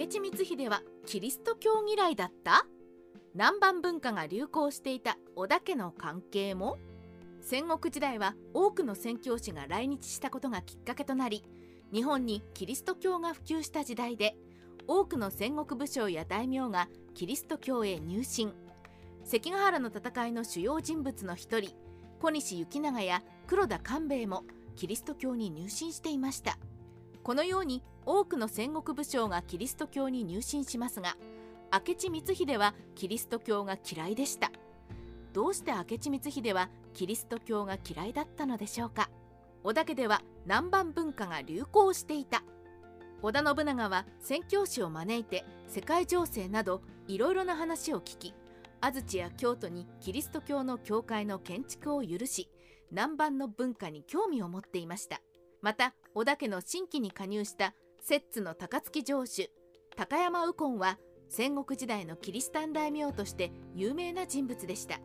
明智光秀はキリスト教嫌いだった？南蛮文化が流行していた織田家の関係も？戦国時代は多くの宣教師が来日したことがきっかけとなり日本にキリスト教が普及した時代で多くの戦国武将や大名がキリスト教へ入信。関ヶ原の戦いの主要人物の一人小西行長や黒田官兵衛もキリスト教に入信していました。このように多くの戦国武将がキリスト教に入信しますが明智光秀はキリスト教が嫌いでした。どうして明智光秀はキリスト教が嫌いだったのでしょうか。織田家では南蛮文化が流行していた。織田信長は宣教師を招いて世界情勢などいろいろな話を聞き安土や京都にキリスト教の教会の建築を許し南蛮の文化に興味を持っていました。また織田家の新規に加入した摂津の高槻城主高山右近は戦国時代のキリシタン大名として有名な人物でした。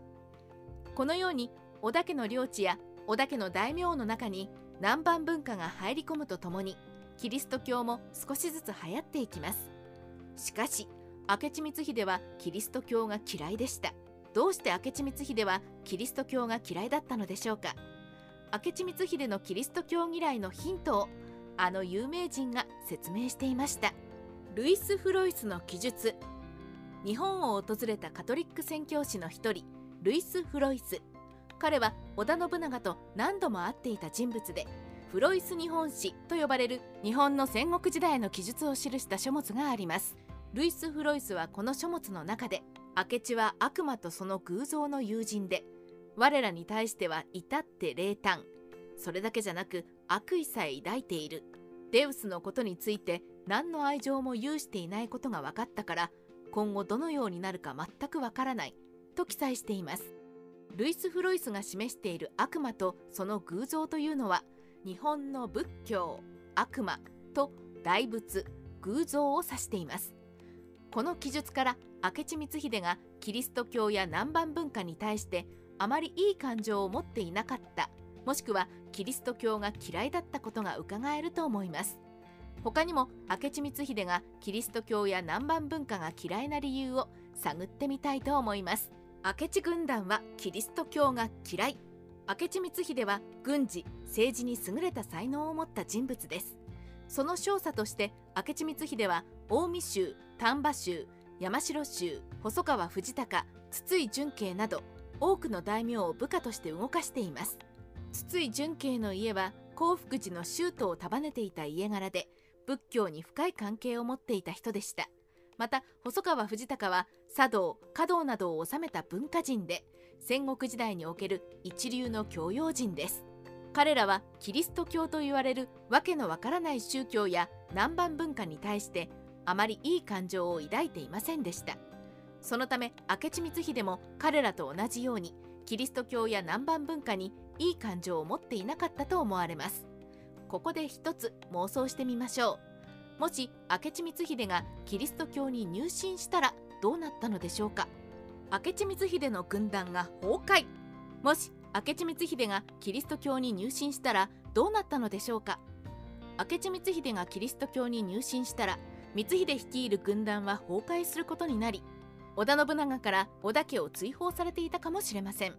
このように織田家の領地や織田家の大名の中に南蛮文化が入り込むとともにキリスト教も少しずつ流行っていきます。しかし明智光秀はキリスト教が嫌いでした。どうして明智光秀はキリスト教が嫌いだったのでしょうか。明智光秀のキリスト教嫌いのヒントをあの有名人が説明していました。ルイス・フロイスの記述。日本を訪れたカトリック宣教師の一人ルイス・フロイス。彼は織田信長と何度も会っていた人物でフロイス日本史と呼ばれる日本の戦国時代の記述を記した書物があります。ルイス・フロイスはこの書物の中で明智は悪魔とその偶像の友人で我らに対しては至って冷淡。それだけじゃなく悪意さえ抱いている。デウスのことについて何の愛情も有していないことが分かったから今後どのようになるか全くわからないと記載しています。ルイス・フロイスが示している悪魔とその偶像というのは日本の仏教悪魔と大仏偶像を指しています。この記述から明智光秀がキリスト教や南蛮文化に対してあまりいい感情を持っていなかったもしくはキリスト教が嫌いだったことが伺えると思います。他にも明智光秀がキリスト教や南蛮文化が嫌いな理由を探ってみたいと思います。明智軍団はキリスト教が嫌い。明智光秀は軍事政治に優れた才能を持った人物です。その少佐として明智光秀は近江州丹波州山城州細川藤孝筒井純慶など多くの大名を部下として動かしています。筒井純慶の家は興福寺の宗徒を束ねていた家柄で仏教に深い関係を持っていた人でした。また細川藤孝は茶道華道などを治めた文化人で戦国時代における一流の教養人です。彼らはキリスト教と言われるわけのわからない宗教や南蛮文化に対してあまりいい感情を抱いていませんでした。そのため明智光秀も彼らと同じようにキリスト教や南蛮文化にいい感情を持っていなかったと思われます。ここで一つ妄想してみましょう。もし明智光秀がキリスト教に入信したらどうなったのでしょうか。明智光秀の軍団が崩壊。もし明智光秀がキリスト教に入信したらどうなったのでしょうか。明智光秀がキリスト教に入信したら光秀率いる軍団は崩壊することになり織田信長から織田家を追放されていたかもしれません。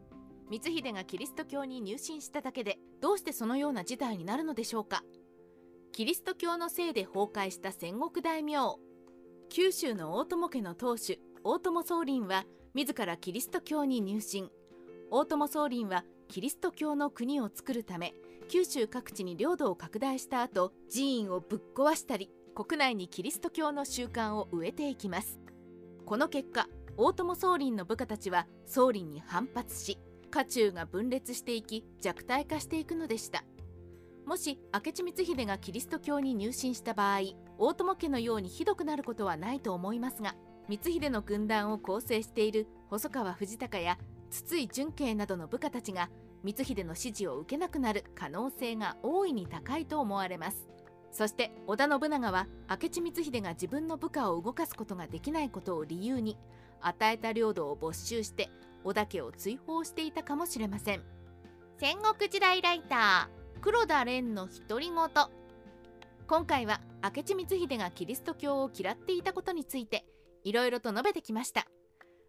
光秀がキリスト教に入信しただけでどうしてそのような事態になるのでしょうか。キリスト教のせいで崩壊した戦国大名。九州の大友家の当主大友宗麟は自らキリスト教に入信。大友宗麟はキリスト教の国を作るため九州各地に領土を拡大した後寺院をぶっ壊したり国内にキリスト教の習慣を植えていきます。この結果大友宗麟の部下たちは宗麟に反発し家中が分裂していき弱体化していくのでした。もし明智光秀がキリスト教に入信した場合大友家のようにひどくなることはないと思いますが光秀の軍団を構成している細川藤孝や筒井純慶などの部下たちが光秀の指示を受けなくなる可能性が大いに高いと思われます。そして織田信長は明智光秀が自分の部下を動かすことができないことを理由に与えた領土を没収して織田家を追放していたかもしれません。戦国時代ライター黒田蓮の独り言。今回は明智光秀がキリスト教を嫌っていたことについていろいろと述べてきました。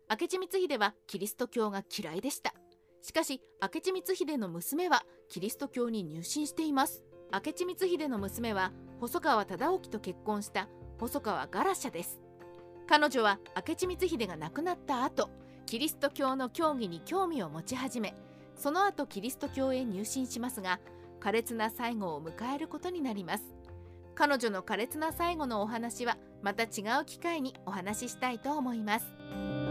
明智光秀はキリスト教が嫌いでした。しかし明智光秀の娘はキリスト教に入信しています明智光秀の娘は細川忠興と結婚した細川ガラシャです。彼女は明智光秀が亡くなった後キリスト教の教義に興味を持ち始めその後キリスト教へ入信しますが苛烈な最後を迎えることになります。彼女の苛烈な最後のお話はまた違う機会にお話ししたいと思います。